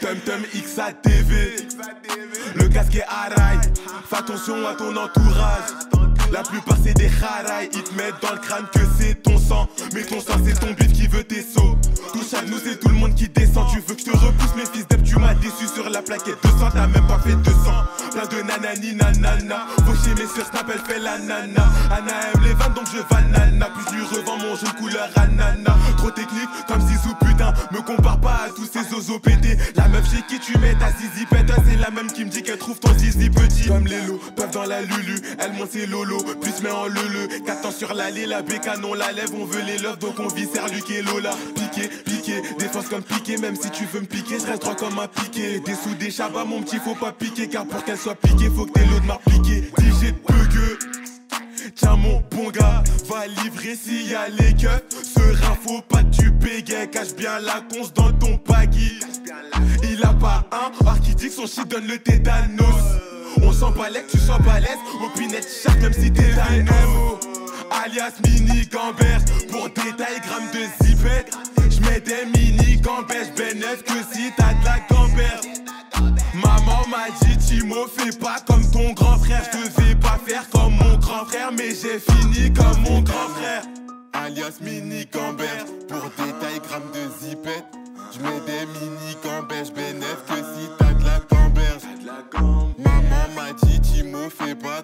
Tum Tum XATV. Le casque est rail Fais attention à ton entourage. La plupart c'est des harai. Ils te mettent dans le crâne que c'est ton sang. Mais ton sang c'est ton bif qui veut tes la plaquette 200. T'as même pas fait 200. Plein de nanani nanana. Faut chez mes sur Snap, elle fait la nana. Anna aime les vannes donc je banana. Puis je lui revends mon jaune couleur ananas. Trop technique comme Zizou putain. Me compare pas à tous ces osos pétés. La meuf chez qui tu mets ta zizi pète. C'est la même qui me dit qu'elle trouve ton zizi petit. Comme les lots, peuvent dans la lulu. Elle monte ses lolo, puis se met en leu 4 ans sur l'allée, la bécane on la lève. On veut les love donc on vit Luc et Lola. Piqué, défense comme piqué. Même si tu veux me piquer, je reste droit comme un piqué. Des sous, des chabas, mon petit, faut pas piquer. Car pour qu'elle soit piquée, faut que t'aies l'eau de mar piqué. DJ de bugueux. Tiens mon bon gars, va livrer s'il y a les keufs Serein faut pas tu bégayes Cache bien la conce dans ton baggy Il a pas un qui dit que son shit donne le tétanos On sent pas que tu sois balèze Opinette chat même si t'es dynamo Alias mini gambers Pour détail gramme de zipette si t'as de la. Maman m'a dit, Timo, fais pas comme ton grand frère. Je devais pas faire comme mon grand frère, mais j'ai fini comme mon grand frère. Alias mini gambert, pour détail gramme de zipette. Je mets des mini gamberges, bénéf que si t'as de la gamberge. Maman m'a dit, Timo, fais pas